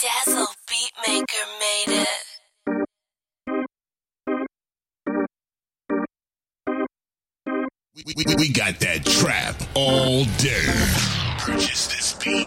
Dazzle Beatmaker made it. We, we, we got that trap all day. Purchase this beat